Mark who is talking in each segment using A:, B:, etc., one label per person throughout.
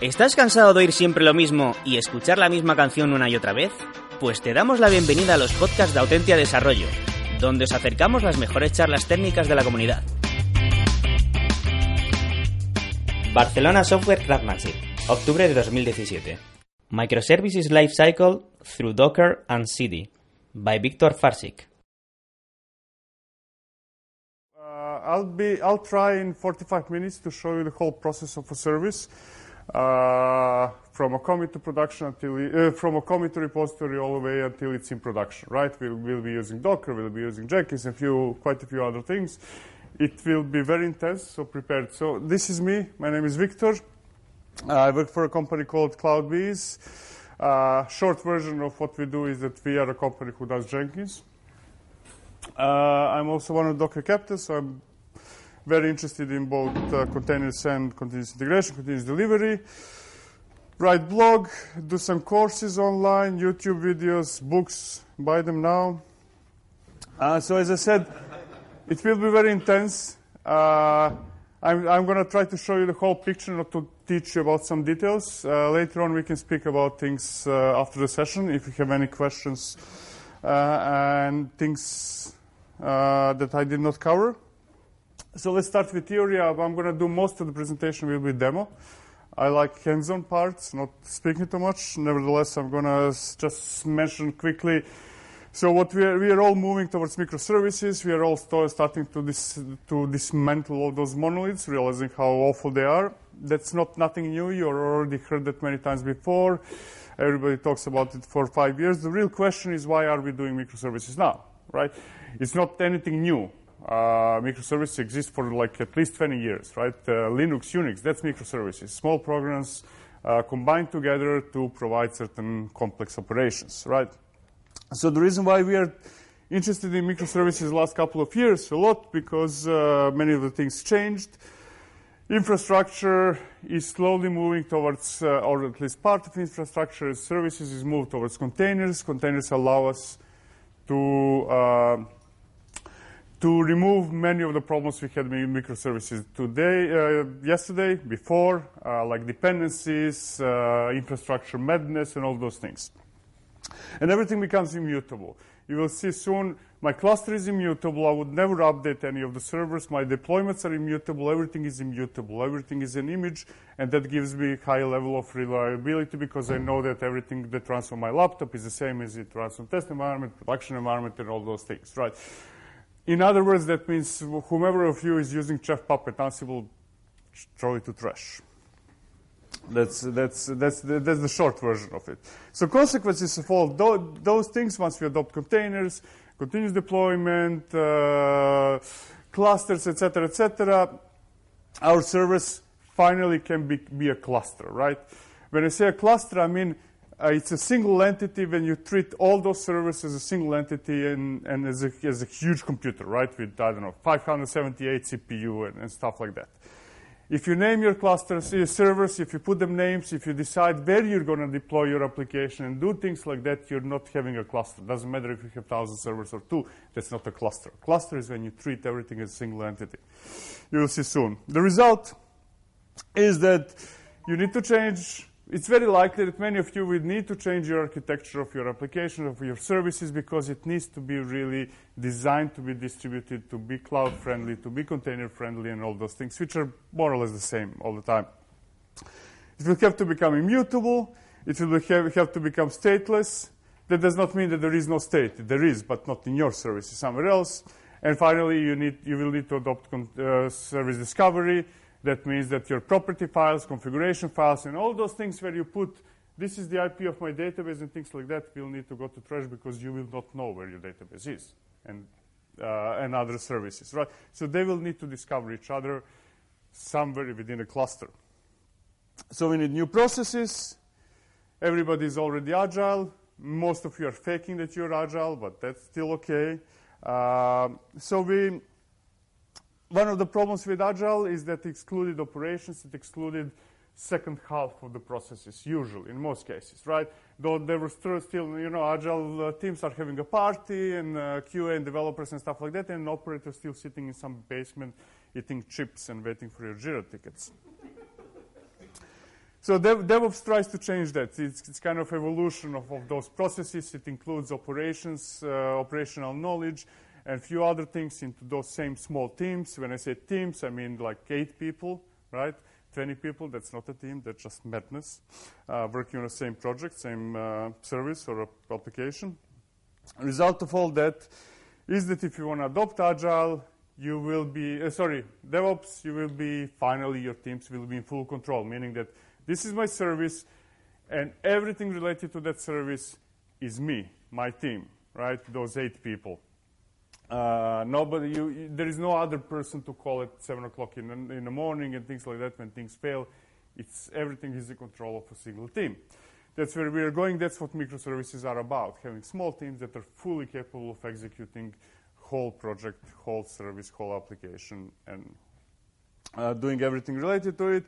A: ¿Estás cansado de oír siempre lo mismo y escuchar la misma canción una y otra vez? Pues te damos la bienvenida a los podcasts de Autentia Desarrollo, donde os acercamos las mejores charlas técnicas de la comunidad. Barcelona Software Craftsmanship, octubre de 2017. Microservices Lifecycle through Docker and CD, by Victor Farsik.
B: Uh, I'll be I'll try in 45 minutes to show you the whole process of a service uh, from a commit to production until uh, from a commit to repository all the way until it's in production. Right? We'll, we'll be using Docker, we'll be using Jenkins, and few quite a few other things. It will be very intense, so prepared. So this is me. My name is Viktor. I work for a company called CloudBees. Uh, short version of what we do is that we are a company who does Jenkins. Uh, I'm also one of Docker captains, so I'm very interested in both uh, containers and continuous integration, continuous delivery. Write blog, do some courses online, YouTube videos, books, buy them now. Uh, so as I said, it will be very intense. Uh, I'm, I'm going to try to show you the whole picture, not to teach you about some details. Uh, later on, we can speak about things uh, after the session if you have any questions uh, and things that I did not cover. So let's start with theory. I'm going to do most of the presentation will be demo. I like hands-on parts, not speaking too much. Nevertheless, I'm going to just mention quickly. So what we are, we are all moving towards microservices. We are all starting to, dis, to dismantle all those monoliths, realizing how awful they are. That's not nothing new. You already heard that many times before. Everybody talks about it for five years. The real question is why are we doing microservices now, right? It's not anything new. Uh, microservices exist for like at least 20 years, right? Uh, Linux, Unix, that's microservices. Small programs uh, combined together to provide certain complex operations, right? So the reason why we are interested in microservices last couple of years a lot because uh, many of the things changed. Infrastructure is slowly moving towards, uh, or at least part of infrastructure services is moved towards containers. Containers allow us to to remove many of the problems we had with microservices today, uh, yesterday, before, uh, like dependencies, uh, infrastructure madness, and all those things. And everything becomes immutable. You will see soon my cluster is immutable. I would never update any of the servers. My deployments are immutable. Everything is immutable. Everything is an image, and that gives me a high level of reliability because I know that everything that runs on my laptop is the same as it runs on test environment, production environment, and all those things, right? In other words, that means whomever of you is using Chef Puppet Ansible, throw it to trash. That's, that's, that's, the, that's the short version of it. So consequences of all those things, once we adopt containers, continuous deployment, uh, clusters, etc., etc., our service finally can be, be a cluster, right? When I say a cluster, I mean Uh, it's a single entity when you treat all those servers as a single entity and, and as, a, as a huge computer, right? With, I don't know, 578 CPU and, and stuff like that. If you name your clusters, your servers, if you put them names, if you decide where you're going to deploy your application and do things like that, you're not having a cluster. Doesn't matter if you have 1,000 servers or two, that's not a cluster. Cluster is when you treat everything as a single entity. You will see soon. The result is that you need to change it's very likely that many of you will need to change your architecture of your application, of your services, because it needs to be really designed to be distributed, to be cloud friendly, to be container friendly, and all those things, which are more or less the same all the time. It will have to become immutable. It will have, have to become stateless. That does not mean that there is no state. There is, but not in your services, somewhere else. And finally, you, need, you will need to adopt uh, service discovery that means that your property files, configuration files, and all those things where you put this is the IP of my database and things like that will need to go to trash because you will not know where your database is and, uh, and other services, right? So they will need to discover each other somewhere within a cluster. So we need new processes. Everybody is already agile. Most of you are faking that you're agile, but that's still okay. Uh, so we, one of the problems with agile is that it excluded operations. It excluded second half of the processes, usually, in most cases, right? Though there were still, you know, agile uh, teams are having a party and uh, QA and developers and stuff like that, and an operator still sitting in some basement eating chips and waiting for your Jira tickets. so Dev, DevOps tries to change that. It's, it's kind of evolution of, of, those processes. It includes operations, uh, operational knowledge, and a few other things into those same small teams. When I say teams, I mean like eight people, right? 20 people, that's not a team, that's just madness, uh, working on the same project, same uh, service or application. Result of all that is that if you want to adopt Agile, you will be, uh, sorry, DevOps, you will be, finally your teams will be in full control, meaning that this is my service and everything related to that service is me, my team, right? Those eight people. Uh, nobody, you, you, there is no other person to call at 7 o'clock in, in the morning and things like that when things fail. It's everything is in control of a single team. That's where we are going. That's what microservices are about, having small teams that are fully capable of executing whole project, whole service, whole application, and uh, doing everything related to it.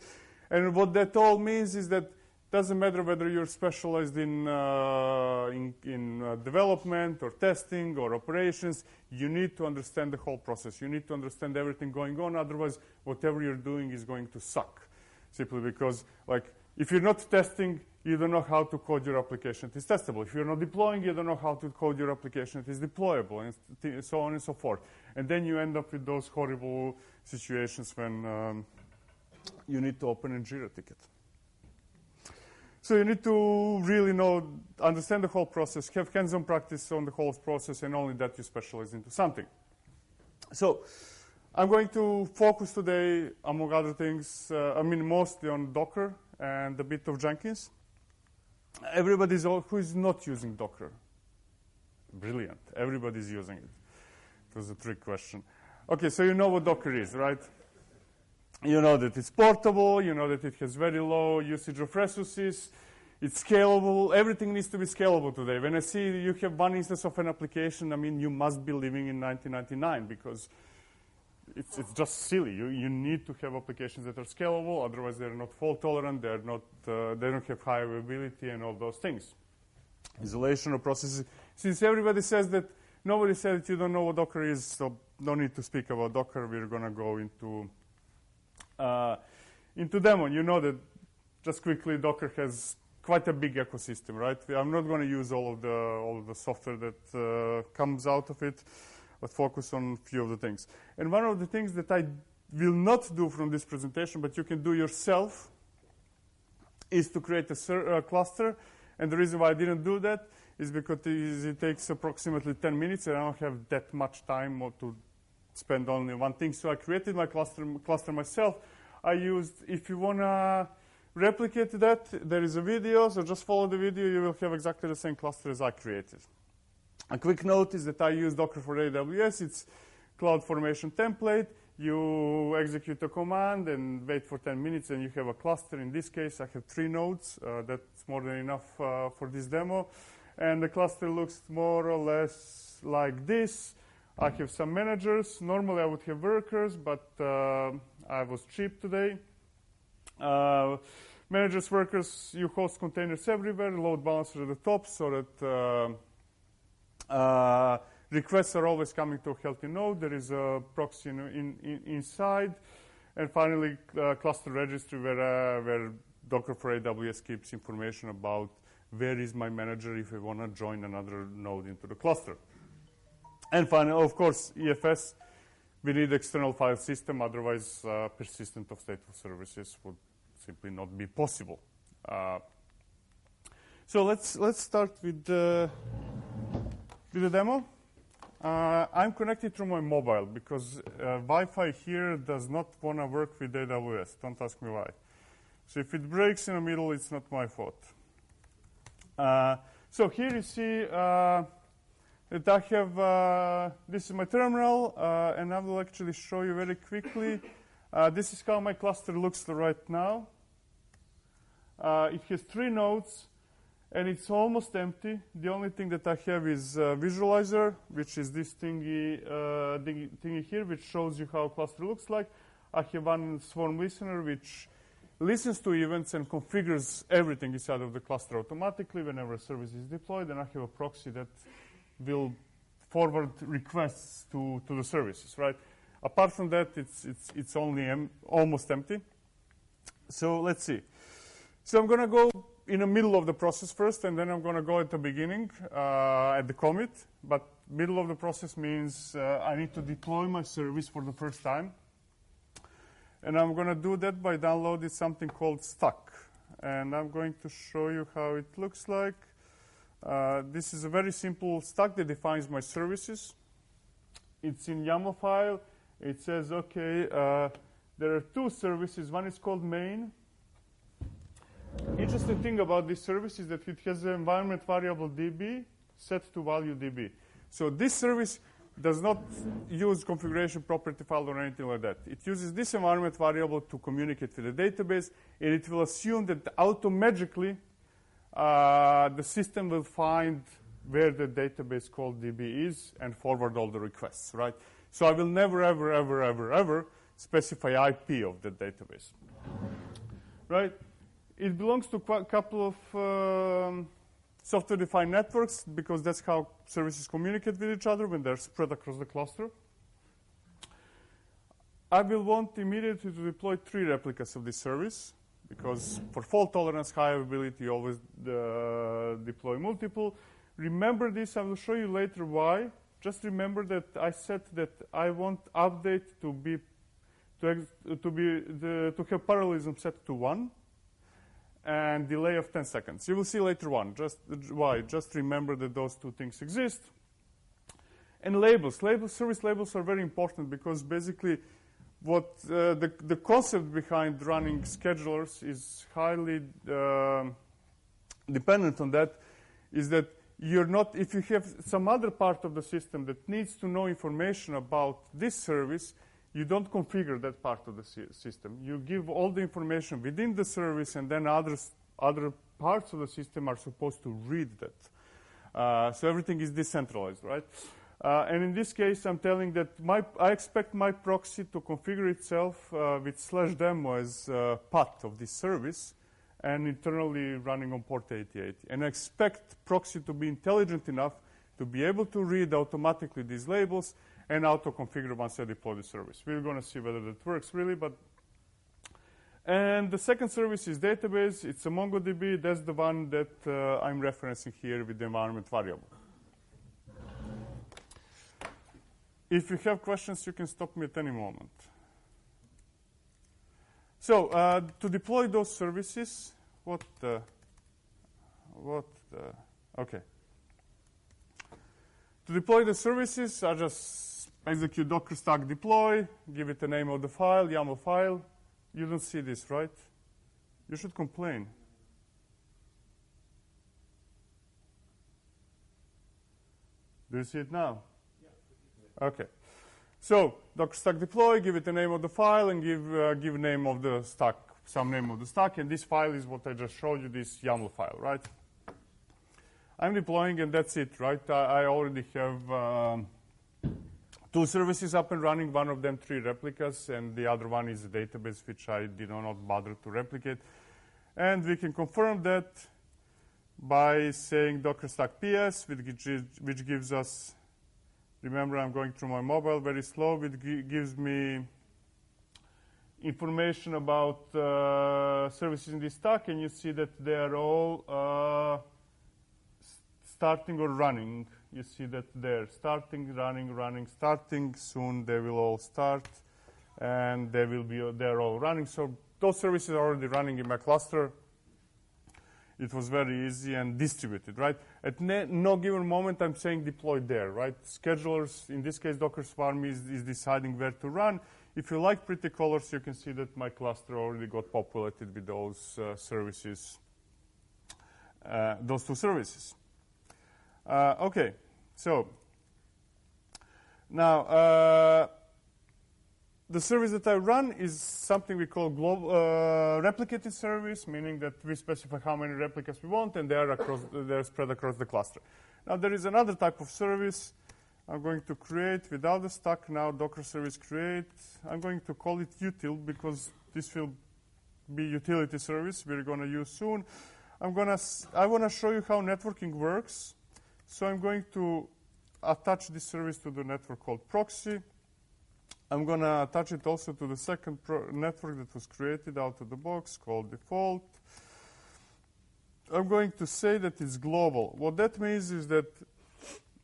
B: And what that all means is that doesn't matter whether you're specialized in, uh, in, in uh, development or testing or operations, you need to understand the whole process. You need to understand everything going on, otherwise whatever you're doing is going to suck. Simply because, like, if you're not testing, you don't know how to code your application. It is testable. If you're not deploying, you don't know how to code your application. It is deployable, and so on and so forth. And then you end up with those horrible situations when um, you need to open a Jira ticket. So you need to really know, understand the whole process, have hands-on practice on the whole process, and only that you specialize into something. So I'm going to focus today, among other things, uh, I mean mostly on Docker and a bit of Jenkins. Everybody's all, who is not using Docker? Brilliant. Everybody's using it. It was a trick question. Okay, so you know what Docker is, right? You know that it's portable, you know that it has very low usage of resources, it's scalable, everything needs to be scalable today. When I see you have one instance of an application, I mean, you must be living in 1999 because it's, it's just silly. You, you need to have applications that are scalable, otherwise they're not fault tolerant, they're not, uh, they don't have high availability and all those things. Isolation of processes. Since everybody says that, nobody said that you don't know what Docker is, so no need to speak about Docker. We're going to go into uh, into Daemon, you know that just quickly Docker has quite a big ecosystem, right? I'm not going to use all of the all of the software that uh, comes out of it, but focus on a few of the things. And one of the things that I will not do from this presentation, but you can do yourself, is to create a uh, cluster. And the reason why I didn't do that is because it takes approximately 10 minutes, and I don't have that much time to spend only one thing. So I created my cluster, cluster myself. I used, if you want to replicate that, there is a video, so just follow the video. You will have exactly the same cluster as I created. A quick note is that I use Docker for AWS. It's cloud formation template. You execute a command and wait for 10 minutes, and you have a cluster. In this case, I have three nodes. Uh, that's more than enough uh, for this demo. And the cluster looks more or less like this. I have some managers. Normally I would have workers, but uh, I was cheap today. Uh, managers, workers, you host containers everywhere, load balancer at the top so that uh, uh, requests are always coming to a healthy node. There is a proxy in, in, in inside. And finally, uh, cluster registry where, uh, where Docker for AWS keeps information about where is my manager if I want to join another node into the cluster. And finally, of course, EFS, we need external file system, otherwise uh, persistent of stateful services would simply not be possible. Uh, so let's, let's start with the, with the demo. Uh, I'm connected through my mobile because uh, Wi-Fi here does not want to work with AWS. Don't ask me why. So if it breaks in the middle, it's not my fault. Uh, so here you see uh, that I have, uh, this is my terminal, uh, and I will actually show you very quickly. Uh, this is how my cluster looks right now. Uh, it has three nodes, and it's almost empty. The only thing that I have is visualizer, which is this thingy, uh, thingy, thingy here, which shows you how a cluster looks like. I have one swarm listener, which listens to events and configures everything inside of the cluster automatically whenever a service is deployed, and I have a proxy that will forward requests to, to the services, right? Apart from that, it's, it's, it's only em almost empty. So let's see. So I'm going to go in the middle of the process first, and then I'm going to go at the beginning, uh, at the commit. But middle of the process means uh, I need to deploy my service for the first time. And I'm going to do that by downloading something called Stack. And I'm going to show you how it looks like. Uh, this is a very simple stack that defines my services. It's in YAML file. It says, OK, uh, there are two services. One is called main. Interesting thing about this service is that it has an environment variable db set to value db. So this service does not use configuration property file or anything like that. It uses this environment variable to communicate with the database, and it will assume that automagically uh, the system will find where the database called DB is and forward all the requests, right? So I will never, ever, ever, ever, ever specify IP of the database, right? It belongs to a couple of um, software-defined networks because that's how services communicate with each other when they're spread across the cluster. I will want immediately to deploy three replicas of this service because for fault tolerance, high availability, you always uh, deploy multiple. Remember this, I will show you later why. Just remember that I said that I want update to be to, to be the, to have parallelism set to one and delay of 10 seconds. You will see later on just why. Just remember that those two things exist. And labels. Labels, service labels are very important because basically what uh, the, the concept behind running schedulers is highly uh, dependent on that is that you're not, if you have some other part of the system that needs to know information about this service, you don't configure that part of the system. You give all the information within the service, and then others, other parts of the system are supposed to read that. Uh, so everything is decentralized, right? Uh, and in this case, I'm telling that my, I expect my proxy to configure itself uh, with slash demo as uh, path of this service and internally running on port 8080. And I expect proxy to be intelligent enough to be able to read automatically these labels and auto-configure once I deploy the service. We're going to see whether that works really, but and the second service is database. It's a MongoDB. That's the one that uh, I'm referencing here with the environment variable. If you have questions, you can stop me at any moment. So uh, to deploy those services, what the, what the, okay. To deploy the services, I just execute docker stack deploy, give it the name of the file, YAML file. You don't see this, right? You should complain. Do you see it now? Okay. So docker stack deploy, give it the name of the file, and give uh, give name of the stack, some name of the stack, and this file is what I just showed you, this YAML file, right? I'm deploying, and that's it, right? I, I already have um, two services up and running. One of them three replicas, and the other one is a database which I did not bother to replicate. And we can confirm that by saying docker stack ps, which, which gives us Remember, I'm going through my mobile very slow. It gives me information about uh, services in this stack, and you see that they are all uh, starting or running. You see that they're starting, running, running, starting. Soon they will all start, and they will be they're all running. So those services are already running in my cluster it was very easy and distributed, right? At no given moment, I'm saying deploy there, right? Schedulers, in this case, Docker Swarm is, is deciding where to run. If you like pretty colors, you can see that my cluster already got populated with those uh, services, uh, those two services. Uh, okay, so now uh, the service that I run is something we call global, uh, replicated service, meaning that we specify how many replicas we want, and they are across, they're spread across the cluster. Now there is another type of service I'm going to create without the stack now, Docker service create. I'm going to call it util because this will be utility service we're going to use soon. I'm to, I want to show you how networking works. So I'm going to attach this service to the network called proxy. I'm going to attach it also to the second network that was created out of the box called default. I'm going to say that it's global. What that means is that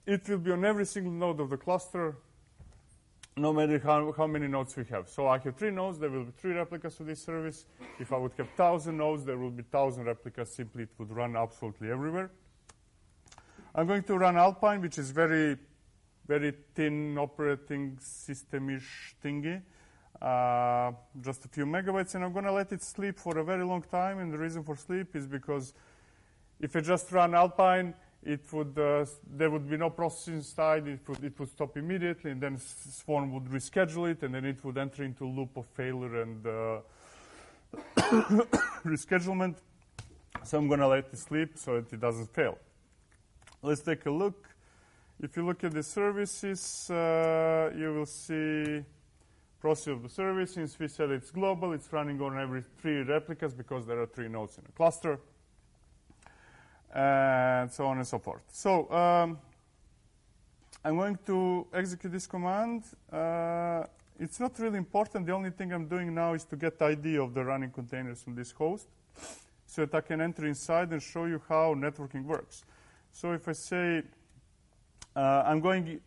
B: it will be on every single node of the cluster, no matter how, how many nodes we have. So I have three nodes, there will be three replicas of this service. If I would have 1,000 nodes, there will be 1,000 replicas. Simply, it would run absolutely everywhere. I'm going to run Alpine, which is very very thin operating system-ish thingy, uh, just a few megabytes, and I'm going to let it sleep for a very long time. And the reason for sleep is because if I just run Alpine, it would uh, there would be no processing inside. It would it would stop immediately, and then Swarm would reschedule it, and then it would enter into a loop of failure and uh, reschedulement. So I'm going to let it sleep so that it doesn't fail. Let's take a look. If you look at the services, uh, you will see process of the service. Since we said it's global, it's running on every three replicas because there are three nodes in a cluster, and so on and so forth. So um, I'm going to execute this command. Uh, it's not really important. The only thing I'm doing now is to get the ID of the running containers from this host so that I can enter inside and show you how networking works. So if I say uh, I'm going,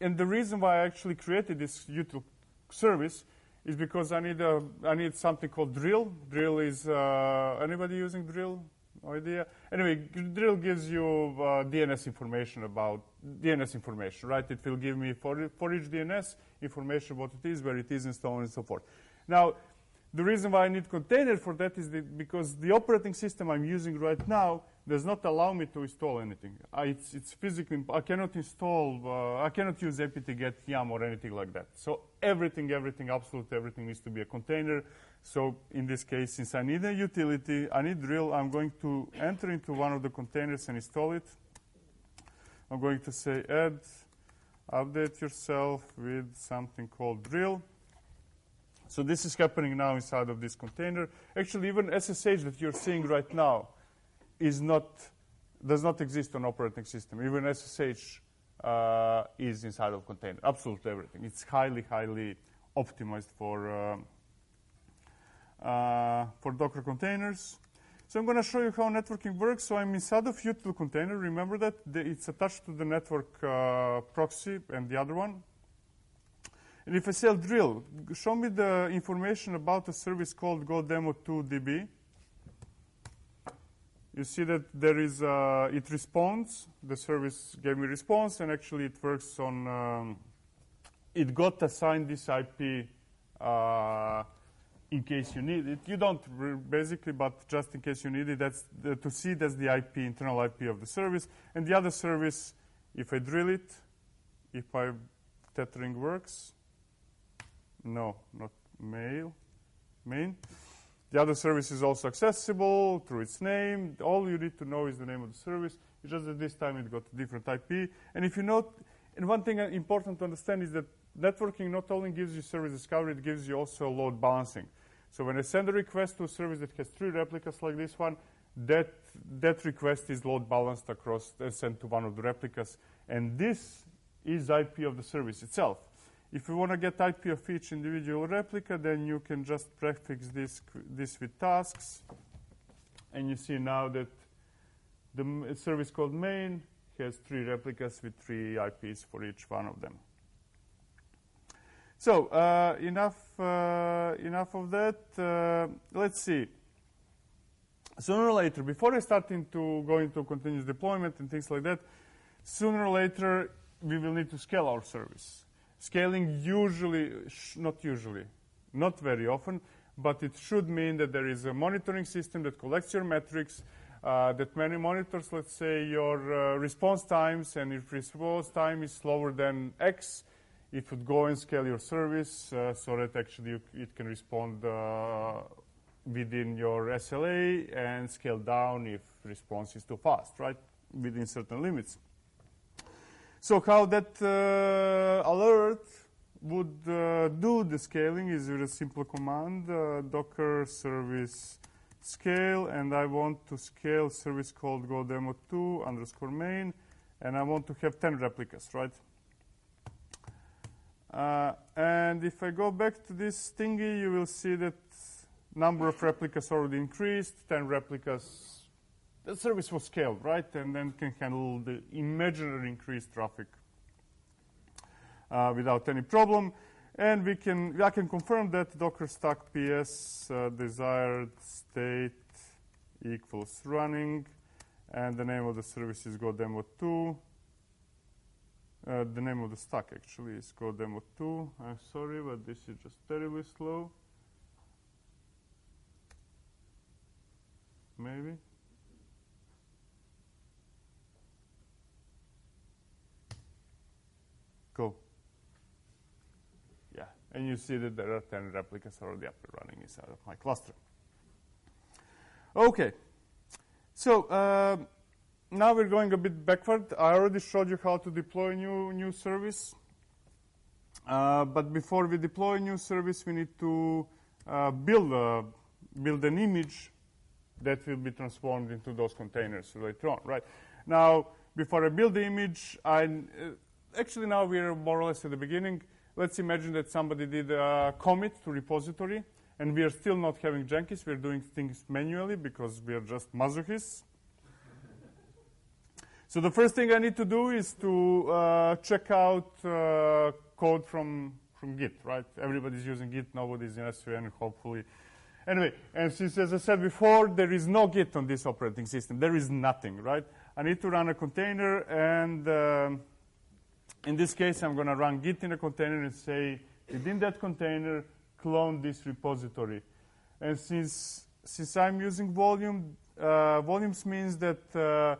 B: and the reason why I actually created this util service is because I need a, I need something called drill. Drill is uh, anybody using drill? No idea. Anyway, drill gives you uh, DNS information about DNS information, right? It will give me for for each DNS information what it is, where it is, and so on and so forth. Now, the reason why I need container for that is that because the operating system I'm using right now does not allow me to install anything. I, it's, it's, physically, I cannot install, uh, I cannot use apt-get yum or anything like that. So everything, everything, absolutely everything needs to be a container. So in this case, since I need a utility, I need drill, I'm going to enter into one of the containers and install it. I'm going to say add, update yourself with something called drill. So this is happening now inside of this container. Actually, even SSH that you're seeing right now is not, does not exist on operating system. Even SSH uh, is inside of container, absolutely everything. It's highly, highly optimized for, uh, uh, for Docker containers. So I'm going to show you how networking works. So I'm inside of util container. Remember that it's attached to the network uh, proxy and the other one. And if I say drill, show me the information about a service called godemo2db you see that there is, uh, it responds, the service gave me response, and actually it works on, um, it got assigned this IP uh, in case you need it. You don't basically, but just in case you need it, that's the, to see that's the IP, internal IP of the service. And the other service, if I drill it, if I tethering works, no, not mail, main. The other service is also accessible through its name. All you need to know is the name of the service. It's just that this time it got a different IP. And if you note, and one thing uh, important to understand is that networking not only gives you service discovery, it gives you also load balancing. So when I send a request to a service that has three replicas like this one, that, that request is load balanced across and sent to one of the replicas. And this is IP of the service itself. If you want to get IP of each individual replica, then you can just prefix this, this with tasks. And you see now that the service called main has three replicas with three IPs for each one of them. So uh, enough, uh, enough of that. Uh, let's see. Sooner or later, before I start into going to continuous deployment and things like that, sooner or later we will need to scale our service. Scaling usually, not usually, not very often, but it should mean that there is a monitoring system that collects your metrics, uh, that many monitors, let's say, your uh, response times, and if response time is slower than X, it would go and scale your service uh, so that actually you, it can respond uh, within your SLA and scale down if response is too fast, right? Within certain limits. So how that uh, alert would uh, do the scaling is with a simple command, uh, docker service scale, and I want to scale service called godemo2 underscore main, and I want to have 10 replicas, right? Uh, and if I go back to this thingy, you will see that number of replicas already increased, 10 replicas. The service was scaled, right? And then can handle the imaginary increased traffic uh, without any problem. And we can, I can confirm that docker stack ps uh, desired state equals running, and the name of the service is godemo2. Uh, the name of the stack actually is godemo2. I'm sorry, but this is just terribly slow. Maybe. Go. Yeah, and you see that there are 10 replicas already up and running inside of my cluster. Okay, so uh, now we're going a bit backward. I already showed you how to deploy a new, new service. Uh, but before we deploy a new service, we need to uh, build, a, build an image that will be transformed into those containers later on, right? Now, before I build the image, I, uh, actually now we're more or less at the beginning. Let's imagine that somebody did a commit to repository, and we are still not having Jenkins. We're doing things manually because we are just masochists. so the first thing I need to do is to uh, check out uh, code from, from Git, right? Everybody's using Git. Nobody's in SVN, hopefully. Anyway, and since, as I said before, there is no Git on this operating system. There is nothing, right? I need to run a container, and um, in this case, I'm going to run Git in a container and say, within that container, clone this repository. And since, since I'm using volume, uh, volumes means that uh,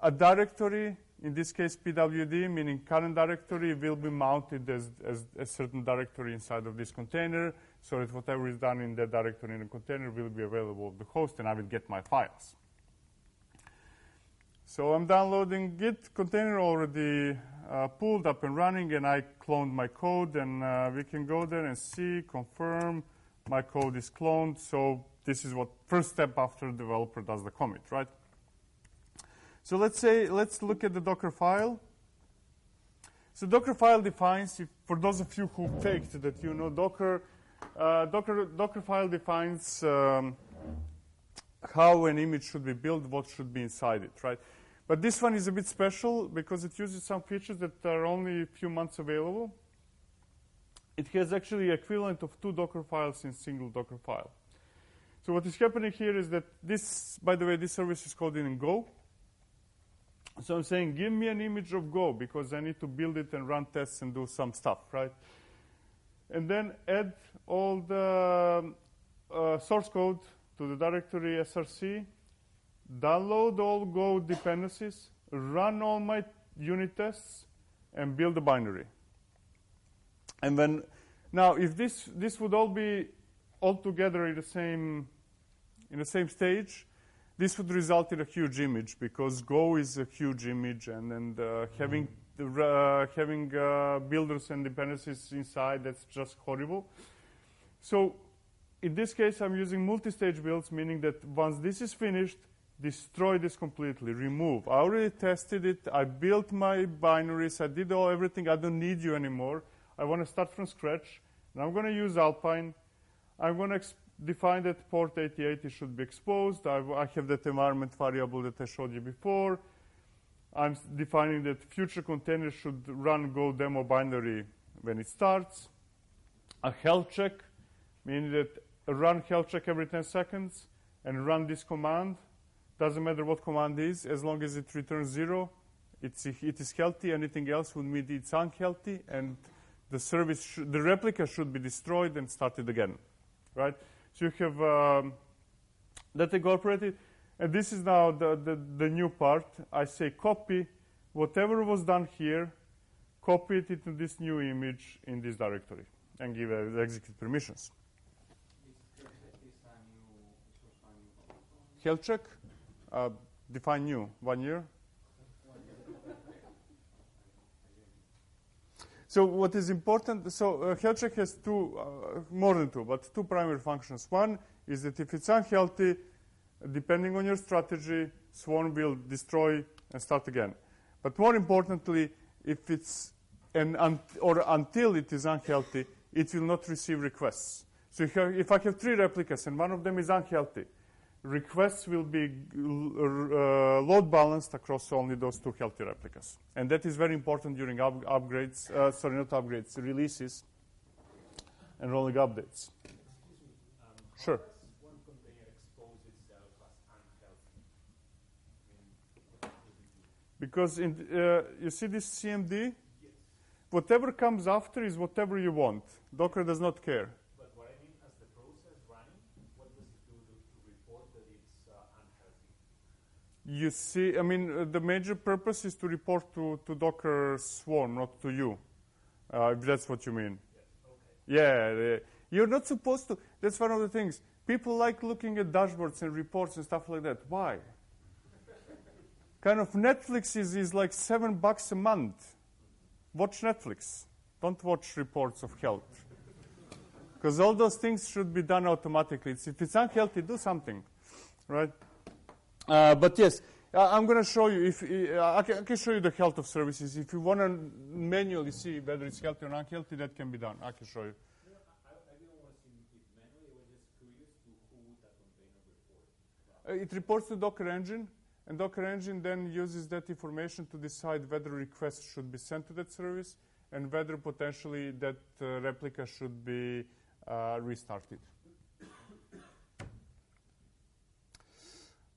B: a directory, in this case PWD, meaning current directory, will be mounted as, as a certain directory inside of this container so that whatever is done in that directory in the container will be available of the host and I will get my files. So I'm downloading Git container already uh, pulled up and running and I cloned my code and uh, we can go there and see, confirm my code is cloned. So this is what first step after developer does the commit, right? So let's say, let's look at the Docker file. So Docker file defines, if, for those of you who faked that you know Docker, uh, Docker, Docker file defines um, how an image should be built, what should be inside it, right? But this one is a bit special because it uses some features that are only a few months available. It has actually equivalent of two Docker files in single Docker file. So what is happening here is that this, by the way, this service is called in Go. So I'm saying, give me an image of Go because I need to build it and run tests and do some stuff, right? And then add all the uh, source code to the directory src download all Go dependencies, run all my unit tests, and build a binary. And then, now, if this this would all be all together in the same in the same stage, this would result in a huge image because Go is a huge image, and and uh, having uh, having uh, builders and dependencies inside that's just horrible. So, in this case, I'm using multi-stage builds, meaning that once this is finished, destroy this completely, remove. I already tested it. I built my binaries. I did all everything. I don't need you anymore. I want to start from scratch. And I'm going to use Alpine. I'm going to define that port 8080 should be exposed. I, I have that environment variable that I showed you before. I'm defining that future containers should run Go demo binary when it starts. A health check, meaning that run health check every 10 seconds and run this command doesn't matter what command is, as long as it returns zero, it's, it is healthy. Anything else would mean it's unhealthy, and the service, the replica should be destroyed and started again, right? So you have um, that incorporated, and this is now the, the, the new part. I say copy whatever was done here, copy it into this new image in this directory and give uh, execute permissions. Health check, uh, define new, one year. So what is important, so uh, health check has two, uh, more than two, but two primary functions. One is that if it's unhealthy, depending on your strategy, Swarm will destroy and start again. But more importantly, if it's an un- or until it is unhealthy, it will not receive requests. So if I have three replicas and one of them is unhealthy, requests will be uh, load balanced across only those two healthy replicas. And that is very important during up- upgrades, uh, sorry, not upgrades, releases and rolling updates.
C: Um,
B: sure.
C: one container expose itself as unhealthy?
B: Because in, uh, you see this CMD? Yes. Whatever comes after is whatever you want. Docker does not care.
C: But what I mean, as the process running, what does it do to, to report that it's uh, unhealthy?
B: You see, I mean, uh, the major purpose is to report to, to Docker Swarm, not to you, uh, if that's what you mean.
C: Yes. Okay.
B: Yeah, you're not supposed to. That's one of the things. People like looking at dashboards and reports and stuff like that. Why? kind of Netflix is, is like seven bucks a month. Watch Netflix. Don't watch reports of health. Because all those things should be done automatically. It's, if it's unhealthy, do something, right? Uh, but yes, I'm going to show you. If uh, I, can, I, can, show you the health of services. If you want to manually see whether it's healthy or unhealthy, that can be done. I can show you. Uh, it reports to Docker Engine, and Docker Engine then uses that information to decide whether requests should be sent to that service and whether potentially that uh, replica should be uh, restarted.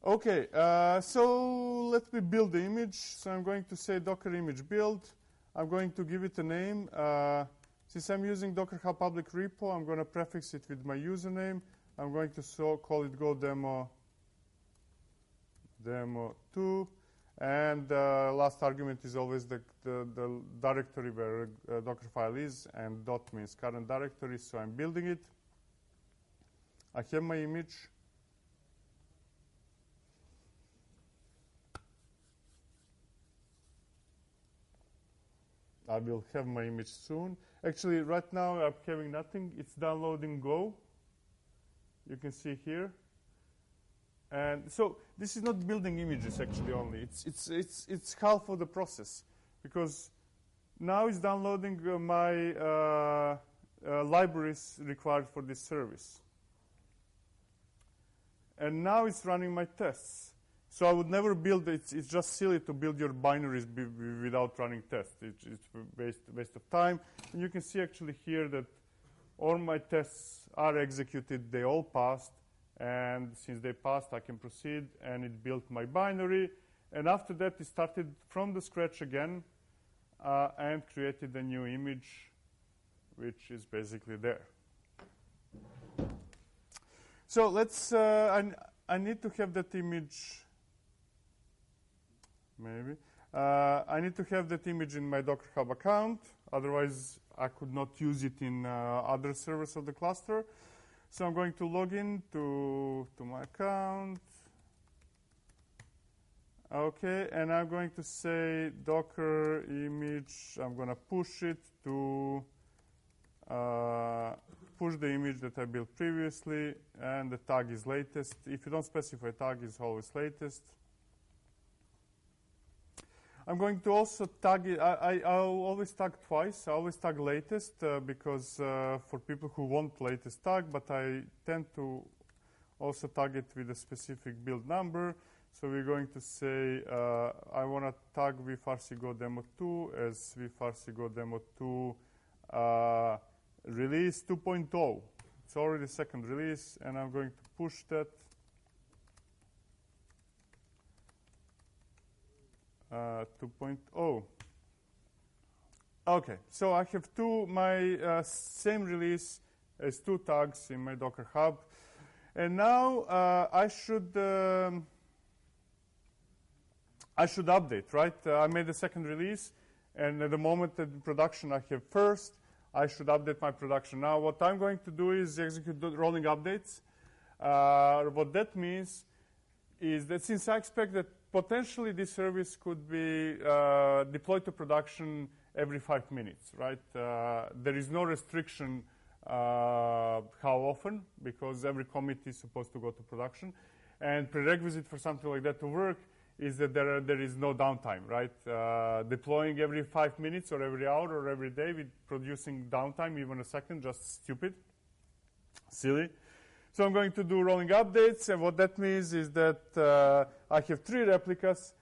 B: Okay, uh, so let me build the image. So I'm going to say Docker image build. I'm going to give it a name. Uh, since I'm using Docker Hub public repo, I'm going to prefix it with my username. I'm going to so call it Go demo demo 2. And the uh, last argument is always the, the, the directory where uh, Docker file is, and dot means current directory, so I'm building it. I have my image. I will have my image soon. Actually, right now I'm having nothing. It's downloading Go. You can see here. And so this is not building images actually only. It's, it's, it's, it's half of the process because now it's downloading uh, my uh, uh, libraries required for this service. And now it's running my tests. So I would never build, it's, it's just silly to build your binaries without running tests. It's, it's waste, waste of time. And you can see actually here that all my tests are executed, they all passed. And since they passed, I can proceed, and it built my binary. And after that, it started from the scratch again uh, and created a new image, which is basically there. So let's, uh, I, I need to have that image, maybe. Uh, I need to have that image in my Docker Hub account, otherwise I could not use it in uh, other servers of the cluster. So I'm going to log in to, to my account. Okay, and I'm going to say Docker image. I'm going to push it to uh, push the image that I built previously, and the tag is latest. If you don't specify tag, it's always latest. I'm going to also tag it. I, will always tag twice. I always tag latest uh, because uh, for people who want latest tag, but I tend to also tag it with a specific build number. So we're going to say uh, I want to tag vfarcic demo 2 as vfarcic demo 2 uh, release 2.0. It's already second release, and I'm going to push that uh, 2.0. Okay, so I have two, my uh, same release as two tags in my Docker Hub. And now uh, I should um, I should update, right? Uh, I made a second release, And at the moment that production I have first, I should update my production. Now, what I'm going to do is execute the rolling updates. Uh, what that means is that since I expect that potentially this service could be uh, deployed to production every five minutes, right? Uh, there is no restriction uh, how often because every commit is supposed to go to production. And prerequisite for something like that to work is that there, are, there is no downtime, right? Uh, deploying every five minutes or every hour or every day with producing downtime, even a second, just stupid, silly. So I'm going to do rolling updates, and what that means is that uh, I have three replicas,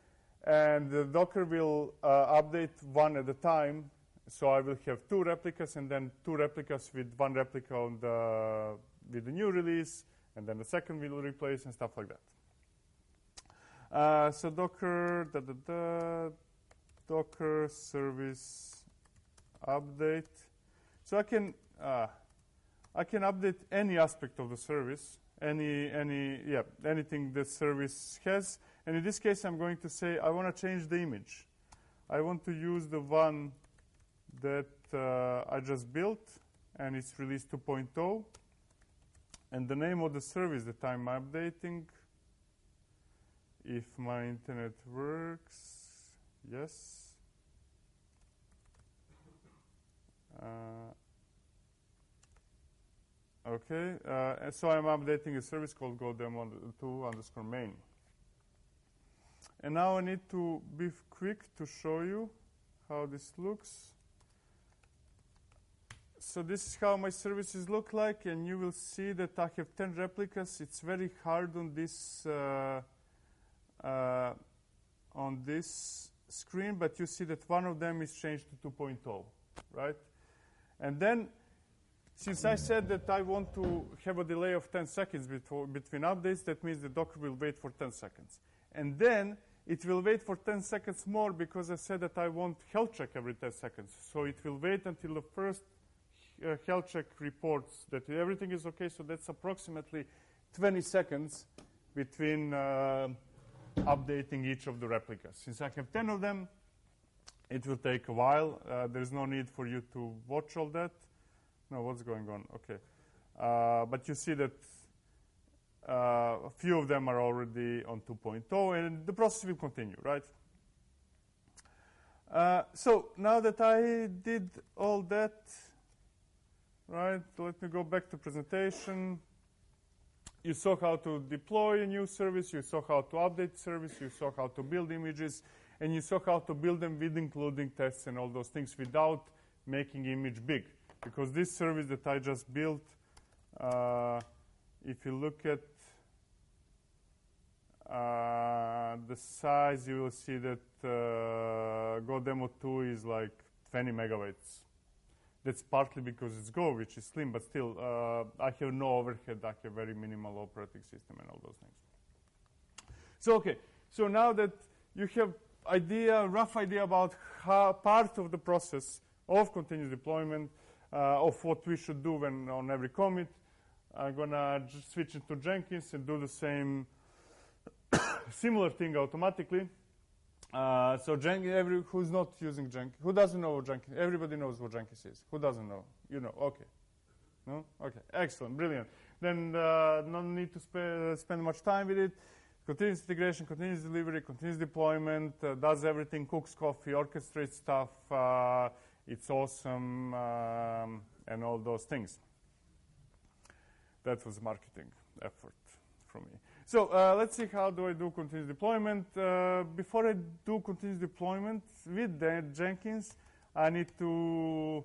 B: and the Docker will uh, update one at a time. So I will have two replicas, and then two replicas with one replica on the with the new release, and then the second will replace and stuff like that. Uh, so Docker da, da, da, Docker service update. So I can uh, I can update any aspect of the service, any any yeah anything the service has. And in this case, I'm going to say I want to change the image. I want to use the one that uh, I just built, and it's release 2.0. And the name of the service that I'm updating if my internet works. Yes. Uh, okay, uh, so I'm updating a service called godemo2 underscore main. And now I need to be quick to show you how this looks. So this is how my services look like, and you will see that I have 10 replicas. It's very hard on this uh, uh, on this screen, but you see that one of them is changed to 2.0, right? And then, since I said that I want to have a delay of 10 seconds before, between updates, that means the Docker will wait for 10 seconds. And then it will wait for 10 seconds more because I said that I want health check every 10 seconds. So it will wait until the first uh, health check reports that everything is okay. So that's approximately 20 seconds between uh, updating each of the replicas. Since I have 10 of them, it will take a while. Uh, there's no need for you to watch all that. No, what's going on? Okay. Uh, but you see that uh, a few of them are already on 2.0, and the process will continue, right? Uh, so now that I did all that, right, let me go back to presentation. You saw how to deploy a new service, you saw how to update service, you saw how to build images, and you saw how to build them with including tests and all those things without making image big. Because this service that I just built, uh, if you look at uh, the size, you will see that uh, GoDemo 2 is like 20 megabytes. That's partly because it's Go, which is slim, but still, uh, I have no overhead. I have very minimal operating system and all those things. So, okay. So now that you have idea, rough idea about how part of the process of continuous deployment, of what we should do when on every commit, I'm gonna switch into Jenkins and do the same similar thing automatically. Uh, so Jenkins, every, who's not using Jenkins, who doesn't know what Jenkins, everybody knows what Jenkins is. Who doesn't know? You know, okay. No? Okay, excellent, brilliant. Then uh, no need to sp- spend much time with it. Continuous integration, continuous delivery, continuous deployment, uh, does everything, cooks coffee, orchestrates stuff, uh, it's awesome, um, and all those things. That was marketing effort from me. So uh, let's see how do I do continuous deployment. Uh, before I do continuous deployment with Jenkins, I need to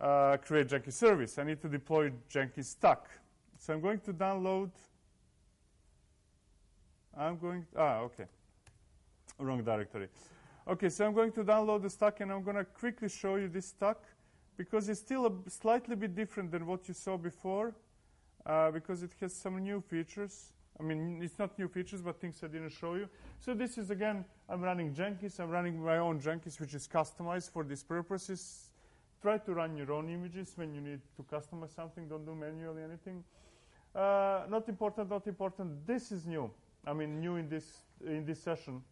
B: uh, create Jenkins service. I need to deploy Jenkins stack. So I'm going to download. I'm going. To, Ah, okay. Wrong directory. Okay, so I'm going to download the stack, and I'm going to quickly show you this stack because it's still a slightly bit different than what you saw before, uh, because it has some new features. I mean, it's not new features, but things I didn't show you. So this is, again, I'm running Jenkins. I'm running my own Jenkins, which is customized for these purposes. Try to run your own images when you need to customize something. Don't do manually anything. Uh, not important, not important. This is new. I mean, new in this, in this session.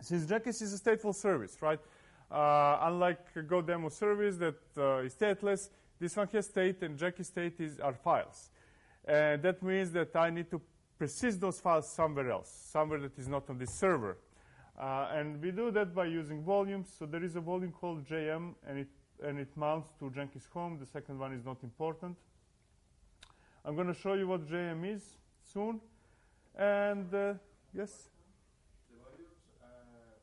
B: Since Jenkins is a stateful service, right? Uh, unlike Go demo service that uh, is stateless, this one has state and Jenkins state is, are files. And that means that I need to persist those files somewhere else, somewhere that is not on this server. Uh, and we do that by using volumes. So there is a volume called JM, and it, and it mounts to Jenkins home. The second one is not important. I'm going to show you what JM is soon. And uh, yes?
D: The volumes uh,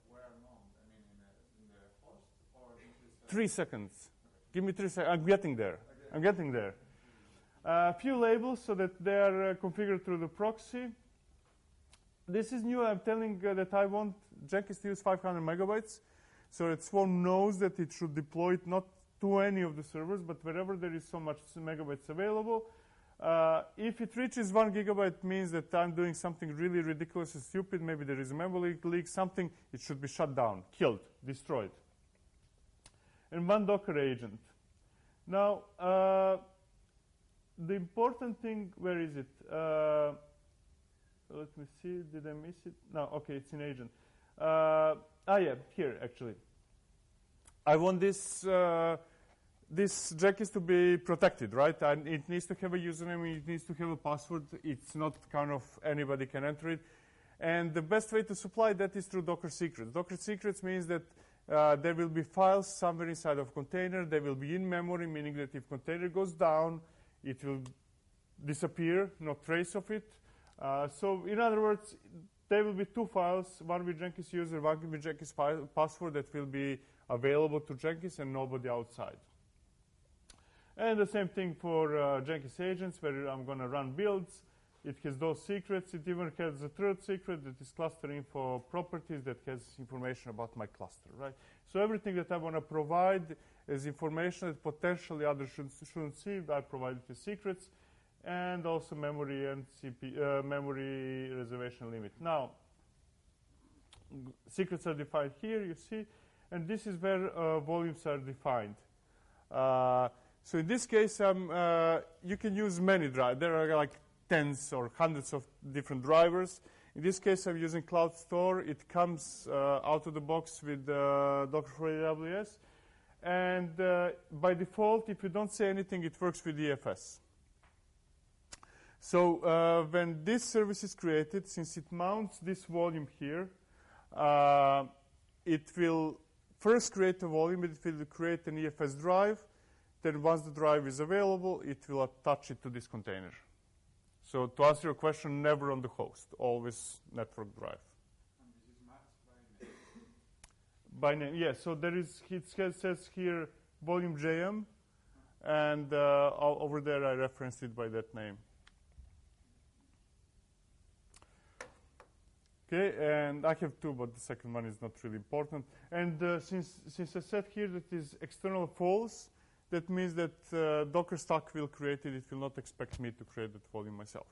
D: were mounted, I mean, in, a, in the host, or this is.
B: Three seconds. Give me three seconds. I'm getting there. I'm getting there. A few labels so that they are uh, configured through the proxy. This is new. I'm telling uh, that I want Jenkins to use 500 megabytes. So that Swarm knows that it should deploy it not to any of the servers, but wherever there is so much megabytes available. Uh, if it reaches one gigabyte, means that I'm doing something really ridiculous and stupid. Maybe there is a memory leak, something. It should be shut down, killed, destroyed. And one Docker agent. Now, uh, the important thing, where is it? Uh, let me see. Did I miss it? No. Okay, it's in agent. Uh, ah, yeah, here actually. I want this uh, this Jenkins to be protected, right? And it needs to have a username. It needs to have a password. It's not kind of anybody can enter it. And the best way to supply that is through Docker secrets. Docker secrets means that uh, there will be files somewhere inside of container. They will be in memory, meaning that if container goes down, it will disappear, no trace of it. Uh, so in other words, there will be two files, one with Jenkins user, one with Jenkins password that will be available to Jenkins and nobody outside. And the same thing for uh, Jenkins agents, where I'm going to run builds. It has those secrets. It even has a third secret that is cluster info properties that has information about my cluster, right? So everything that I want to provide is information that potentially others should, shouldn't see. I provide the secrets and also memory and CP, uh, memory reservation limit. Now, secrets are defined here, you see, and this is where uh, volumes are defined. Uh, so in this case, um, uh, you can use many drivers. There are like tens or hundreds of different drivers. In this case, I'm using Cloudstor. It comes uh, out of the box with uh, Docker for AWS. And uh, by default, if you don't say anything, it works with EFS. So uh, when this service is created, since it mounts this volume here, uh, it will first create a volume. It will create an EFS drive. Then once the drive is available, it will attach it to this container. So to answer your question, never on the host, always network drive.
D: And this is by name.
B: By name, yes. So there is, it says here volume JM, and uh, over there I referenced it by that name. Okay, and I have two, but the second one is not really important. And uh, since, since I said here that is external false, that means that uh, Docker stack will create it. It will not expect me to create that volume myself.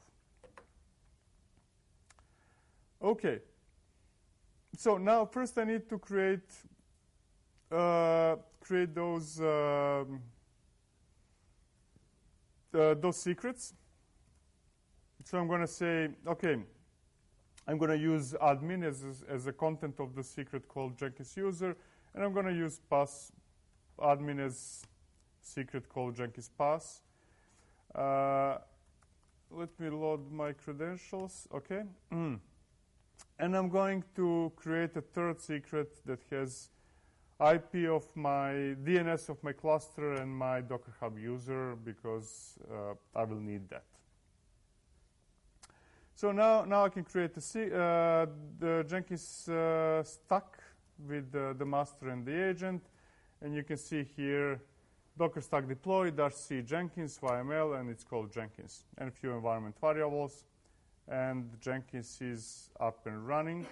B: Okay. So now first I need to create uh, create those um, uh, those secrets. So I'm going to say, okay, I'm going to use admin as, as a content of the secret called Jenkins user, and I'm going to use pass admin as secret called Jenkins pass. Uh, let me load my credentials, okay? And I'm going to create a third secret that has IP of my DNS of my cluster and my Docker Hub user because uh, I will need that. So now, now I can create the, uh, the Jenkins uh, stack with the master and the agent. And you can see here Docker stack deploy dash c Jenkins YML, and it's called Jenkins. And a few environment variables. And Jenkins is up and running.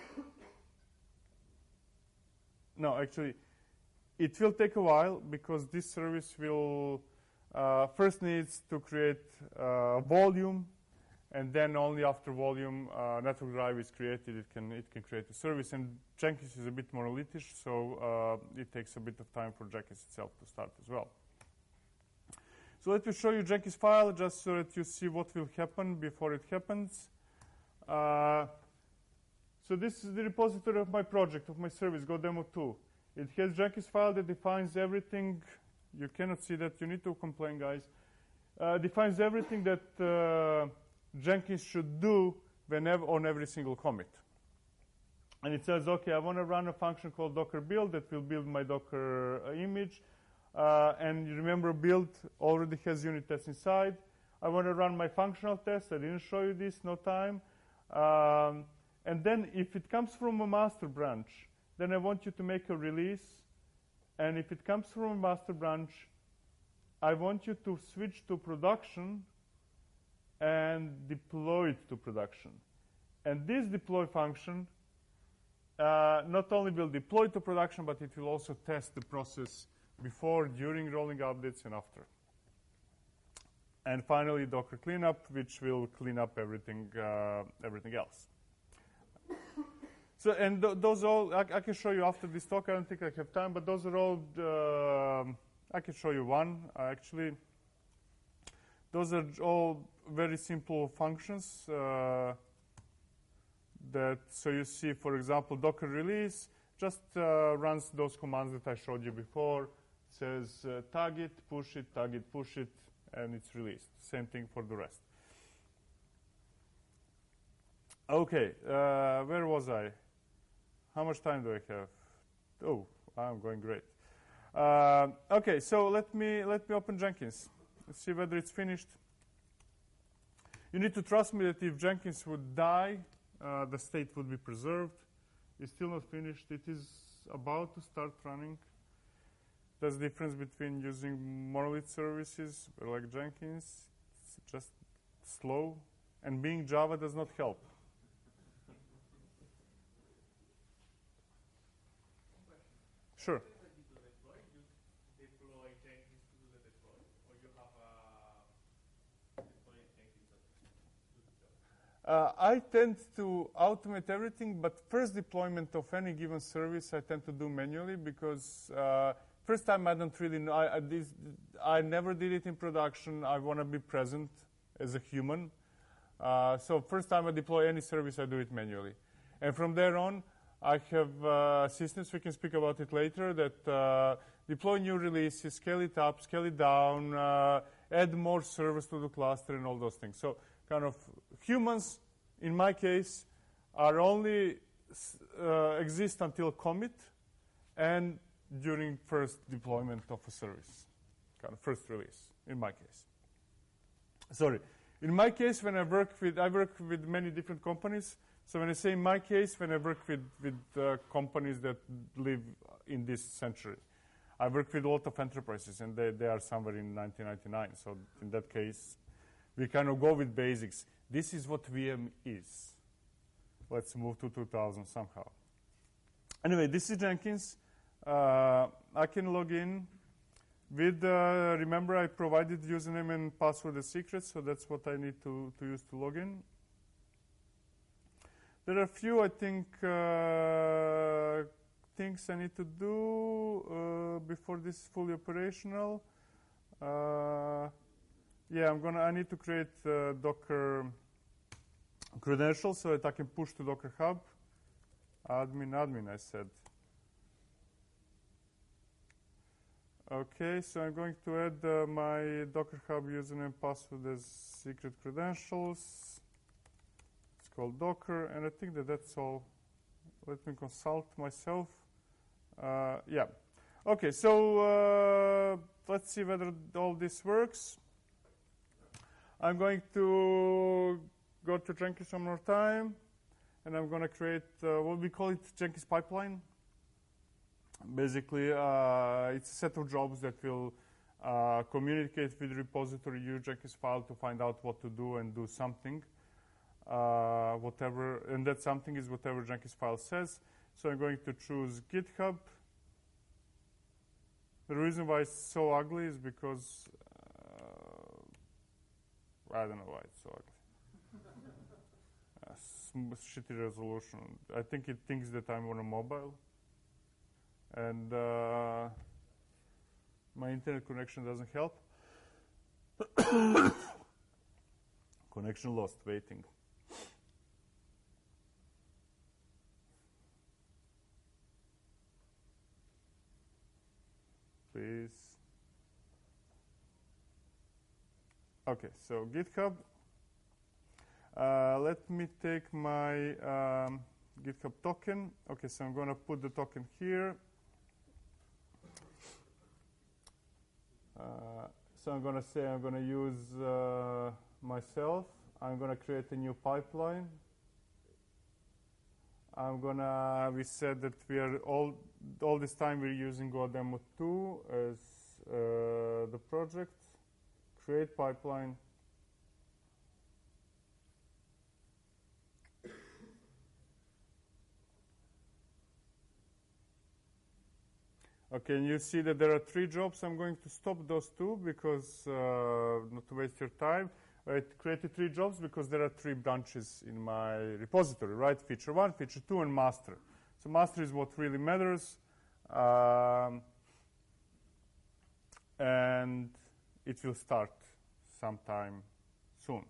B: no, actually, it will take a while because this service will uh, first needs to create uh, volume and then only after volume uh, network drive is created, it can it can create a service. And Jenkins is a bit more monolithic, so uh, it takes a bit of time for Jenkins itself to start as well. So let me show you Jenkins file just so that you see what will happen before it happens. Uh, so this is the repository of my project, of my service, GoDemo 2. It has Jenkins file that defines everything. You cannot see that. You need to complain, guys. Uh, defines everything that uh, Jenkins should do whenever on every single commit. And it says, okay, I want to run a function called docker build that will build my Docker uh, image. Uh, and you remember build already has unit tests inside. I want to run my functional test. I didn't show you this, no time. Um, and then if it comes from a master branch, then I want you to make a release. And if it comes from a master branch, I want you to switch to production and deploy it to production. And this deploy function uh, not only will deploy to production, but it will also test the process before, during rolling updates, and after. And finally, Docker cleanup, which will clean up everything, uh, everything else. So, and th- those all, I, I, can show you after this talk. I don't think I have time, but those are all, uh, I can show you one, actually. Those are all very simple functions uh, that, so you see, for example, Docker release just uh, runs those commands that I showed you before. Says uh, tag it, push it, tag it, push it, and it's released. Same thing for the rest. Okay, uh, where was I? How much time do I have? Oh, I'm going great. Uh, okay, so let me let me open Jenkins. Let's see whether it's finished. You need to trust me that if Jenkins would die, uh, the state would be preserved. It's still not finished. It is about to start running. That's the difference between using monolith services like Jenkins. It's just slow, and being Java does not help. Sure. Uh, I tend to automate everything, but first deployment of any given service I tend to do manually because uh, first time I don't really know. I, I, this, I, never did it in production. I want to be present as a human. Uh, so first time I deploy any service, I do it manually. And from there on, I have uh, systems, we can speak about it later, that uh, deploy new releases, scale it up, scale it down, uh, add more servers to the cluster and all those things. So kind of humans, in my case, are only uh, exist until commit and during first deployment of a service, kind of first release, in my case. Sorry. In my case, when I work with, I work with many different companies. So when I say my case, when I work with, with uh, companies that live in this century, I work with a lot of enterprises, and they, they are somewhere in 1999. So in that case, we kind of go with basics. This is what VM is. Let's move to 2000 somehow. Anyway, this is Jenkins. Uh, I can log in with, uh, remember I provided username and password as secret, so that's what I need to, to use to log in. There are a few, I think, uh, things I need to do uh, before this is fully operational. Uh, yeah, I'm gonna. I need to create uh, Docker credentials so that I can push to Docker Hub. Admin, admin, I said. Okay, so I'm going to add uh, my Docker Hub username password as secret credentials. It's called Docker, and I think that that's all. Let me consult myself. Uh, yeah. Okay, so uh, let's see whether all this works. I'm going to go to Jenkins one more time, and I'm going to create uh, what we call it Jenkins pipeline. Basically, uh, it's a set of jobs that will uh, communicate with the repository, use Jenkins file to find out what to do and do something, uh, whatever, and that something is whatever Jenkins file says. So I'm going to choose GitHub. The reason why it's so ugly is because uh, I don't know why it's so ugly. uh, shitty resolution. I think it thinks that I'm on a mobile and uh, my internet connection doesn't help. connection lost, waiting. please. Okay, so GitHub. Uh, let me take my um, GitHub token. Okay, so I'm going to put the token here. So I'm going to say I'm going to use uh, myself. I'm going to create a new pipeline. I'm gonna. We said that we are all all this time we're using GoDemo 2 as uh, the project. Create pipeline. Okay, and you see that there are three jobs. I'm going to stop those two because uh, not to waste your time. I created three jobs because there are three branches in my repository, right? Feature one, feature two, and master. So master is what really matters. Um, and it will start sometime soon.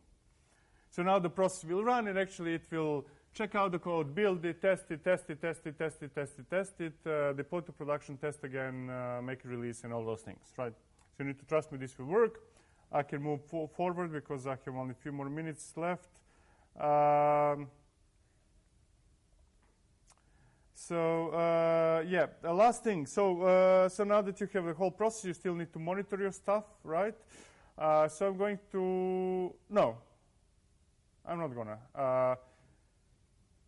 B: So now the process will run, and actually it will check out the code, build it, test it, test it, test it, test it, test it, test it, uh, deploy to production, test again, uh, make a release, and all those things, right? So you need to trust me this will work. I can move fo- forward because I have only a few more minutes left. Um, so uh, yeah, the last thing. So uh, so now that you have the whole process, you still need to monitor your stuff, right? Uh, so I'm going to no, I'm not gonna uh,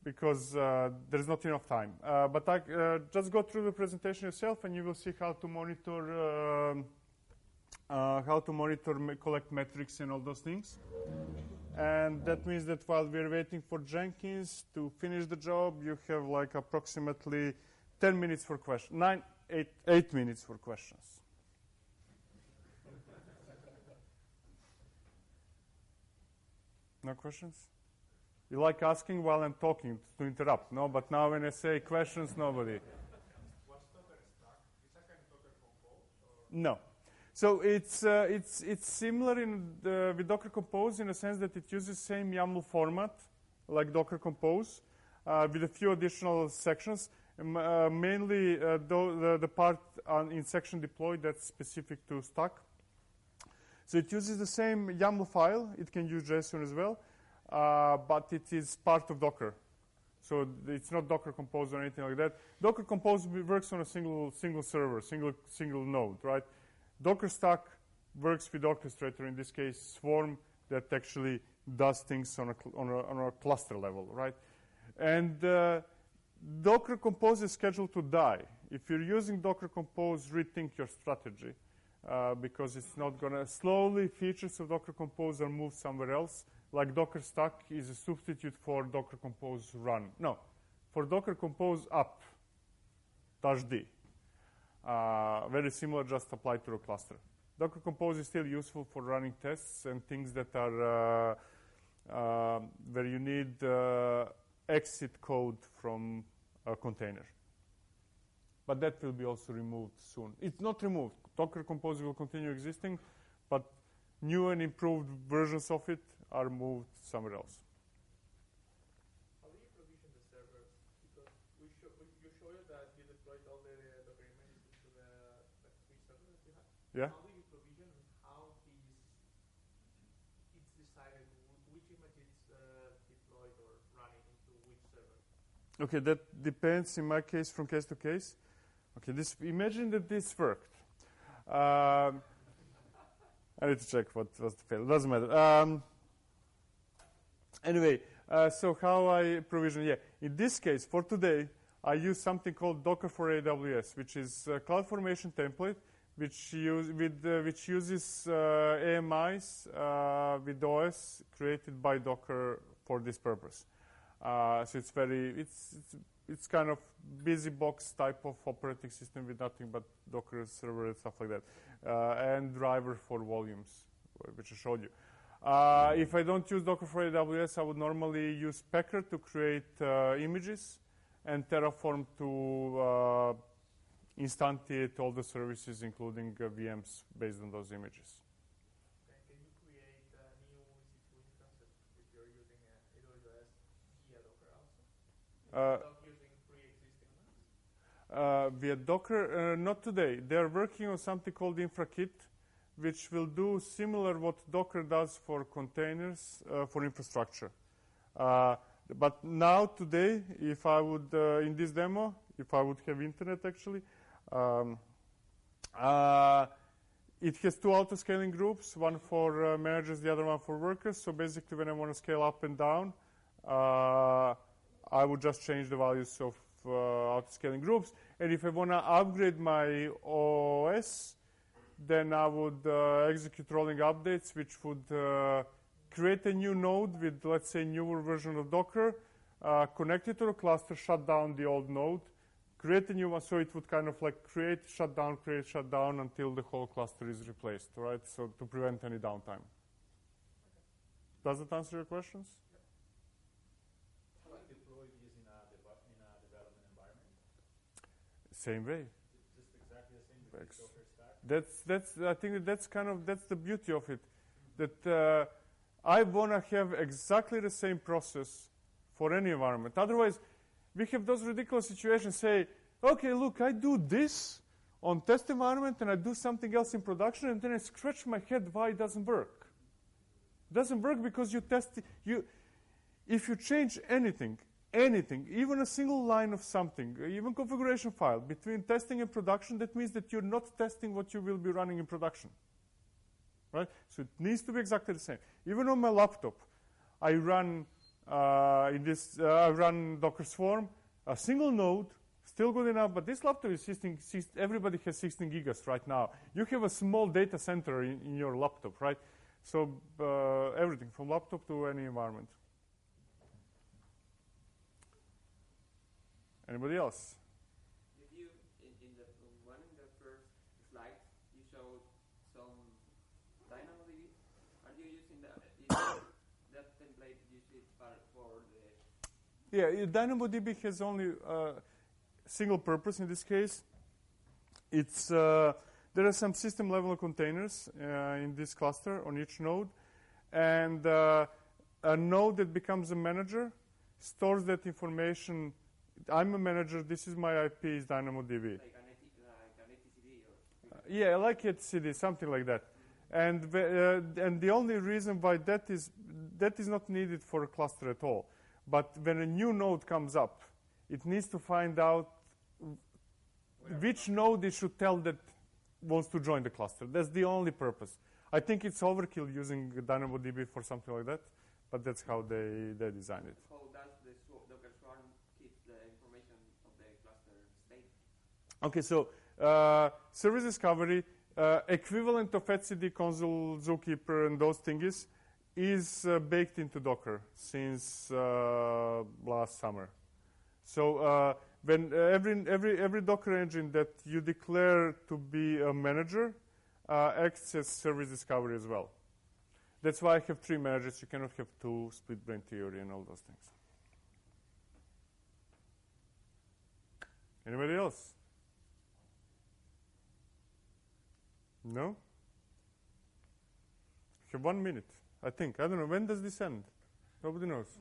B: because uh, there's not enough time. Uh, but I, uh, just go through the presentation yourself, and you will see how to monitor. Um, uh, how to monitor, collect metrics, and all those things. And that means that while we're waiting for Jenkins to finish the job, you have like approximately 10 minutes for questions, nine, eight, eight minutes for questions. No questions? You like asking while I'm talking to interrupt, no? But now when I say questions, nobody.
D: What's Docker Stack? Is that kind of Docker Compose? Or
B: No. So it's uh, it's it's similar in the, with Docker Compose in a sense that it uses same YAML format like Docker Compose uh, with a few additional sections. Um, uh, mainly uh, the, the part on, in section deploy that's specific to Stack. So it uses the same YAML file. It can use JSON as well, but it is part of Docker. So it's not Docker Compose or anything like that. Docker Compose works on a single single server, single single node, right? Docker Stack works with Orchestrator, in this case Swarm, that actually does things on a, on a, on a cluster level, right? And uh, Docker Compose is scheduled to die. If you're using Docker Compose, rethink your strategy uh, because it's not going to slowly features of Docker Compose are moved somewhere else. Like Docker Stack is a substitute for Docker Compose run. No, for Docker Compose up, dash D. Uh, very similar, just applied to a cluster. Docker Compose is still useful for running tests and things that are uh, uh, where you need uh, exit code from a container. But that will be also removed soon. It's not removed. Docker Compose will continue existing, but new and improved versions of it are moved somewhere else.
D: How do you provision the servers? Because we show, you showed that you deployed all the Docker into the, the three servers that you have.
B: Yeah.
D: How do you provision and how these it's decided which image is uh, deployed or running into which server?
B: Okay, that depends in my case from case to case. Okay, this imagine that this worked. Um, I need to check what was the fail. Doesn't matter. Um, anyway, uh, so how I provision? Yeah, in this case for today, I use something called Docker for AWS, which is a CloudFormation template, which use with uh, which uses uh, AMIs uh, with OS created by Docker for this purpose. Uh, so it's very it's, it's it's kind of BusyBox type of operating system with nothing but Docker server and stuff like that, uh, and driver for volumes, which I showed you. Uh, if I don't use Docker for AWS, I would normally use Packer to create uh, images, and Terraform to uh, instantiate all the services, including uh, VMs based on those images.
D: And can you create uh, new EC2 instances if you're using AWS via Docker also? Without using pre-existing ones?
B: via Docker. Not today. They are working on something called InfraKit, which will do similar what Docker does for containers uh, for infrastructure. Uh, but now today, if I would uh, in this demo, if I would have internet actually, um, uh, it has two auto-scaling groups, one for uh, managers, the other one for workers. So basically, when I want to scale up and down, uh, I would just change the values of auto-scaling groups. And if I want to upgrade my OS, then I would uh, execute rolling updates, which would uh, create a new node with, let's say, newer version of Docker, uh, connect it to the cluster, shut down the old node, create a new one, so it would kind of like create, shut down, create, shut down until the whole cluster is replaced, right? So to prevent any downtime. Does that answer your questions?
C: How you deploy these in a, in a development environment?
B: Same way.
C: Just exactly the same
B: That's that's I think that's kind of that's the beauty of it, that uh, I wanna have exactly the same process for any environment. Otherwise, we have those ridiculous situations. Say, okay, look, I do this on test environment and I do something else in production, and then I scratch my head why it doesn't work. It doesn't work because you test it- you. If you change anything, anything, even a single line of something, even configuration file between testing and production, that means that you're not testing what you will be running in production. Right? So it needs to be exactly the same. Even on my laptop, I run uh, in this, uh, I run Docker Swarm, a single node, still good enough, but this laptop is 16, six- everybody has 16 gigas right now. You have a small data center in, in your laptop, right? So uh, everything from laptop to any environment. Anybody else?
E: If you, in, in the one in the first slide, you showed some DynamoDB. Are you using that? Is that template used it for, for the
B: Yeah, DynamoDB has only uh, single purpose in this case. It's uh, there are some system level containers uh, in this cluster on each node, and uh, a node that becomes a manager stores that information. I'm a manager. This is my IP. Is DynamoDB.
E: like an, AT, like an ATCD or
B: Yeah, like etcd, something like that. And the, uh, and the only reason why that is that is not needed for a cluster at all. But when a new node comes up, it needs to find out which node it should tell that wants to join the cluster. That's the only purpose. I think it's overkill using DynamoDB for something like that, but that's how they, they designed it.
E: how does the sw- Docker Swarm keep the information of the cluster state?
B: Okay, so uh, service discovery, uh, equivalent of etcd, Consul, zookeeper, and those things is uh, baked into Docker since uh, last summer. So uh, when uh, every, every, every Docker engine that you declare to be a manager acts as service discovery as well. That's why I have three managers. You cannot have two, split brain theory, and all those things. Anybody else? No? Have one minute, I think. I don't know. When does this end? Nobody knows.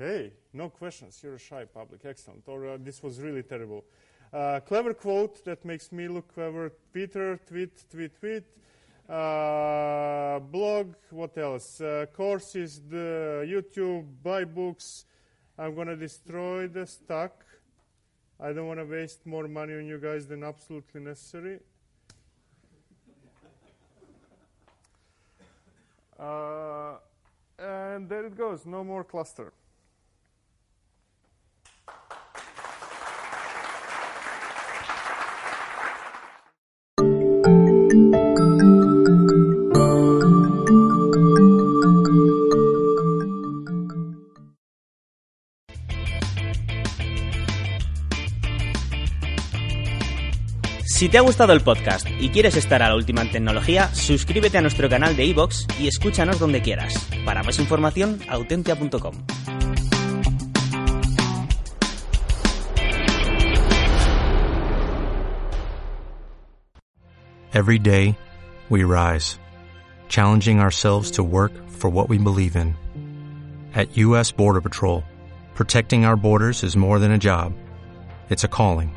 B: Okay, no questions. You're a shy public. Excellent. Or uh, this was really terrible. Uh, clever quote that makes me look clever. Twitter, tweet, tweet, tweet. Uh, blog, what else? Uh, courses, the YouTube, buy books. I'm gonna destroy the stock. I don't want to waste more money on you guys than absolutely necessary. Uh, and there it goes. No more cluster.
A: Si te ha gustado el podcast y quieres estar a la última en tecnología, suscríbete a nuestro canal de iVoox y escúchanos donde quieras. Para más información, autentia.com.
F: Every day, we rise, challenging ourselves to work for what we believe in. At U.S. Border Patrol, protecting our borders is more than a job, it's a calling.